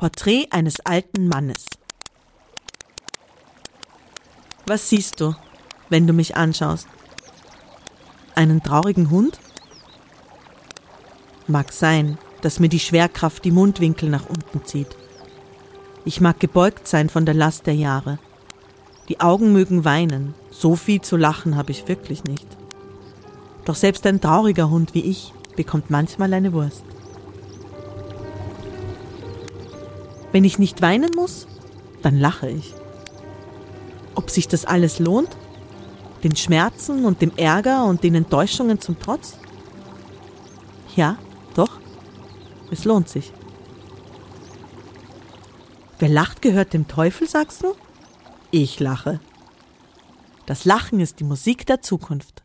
Porträt eines alten Mannes. Was siehst du, wenn du mich anschaust? Einen traurigen Hund? Mag sein, dass mir die Schwerkraft die Mundwinkel nach unten zieht. Ich mag gebeugt sein von der Last der Jahre. Die Augen mögen weinen, so viel zu lachen habe ich wirklich nicht. Doch selbst ein trauriger Hund wie ich bekommt manchmal eine Wurst. Wenn ich nicht weinen muss, dann lache ich. Ob sich das alles lohnt? Den Schmerzen und dem Ärger und den Enttäuschungen zum Trotz? Ja, doch, es lohnt sich. Wer lacht, gehört dem Teufel, sagst du? Ich lache. Das Lachen ist die Musik der Zukunft.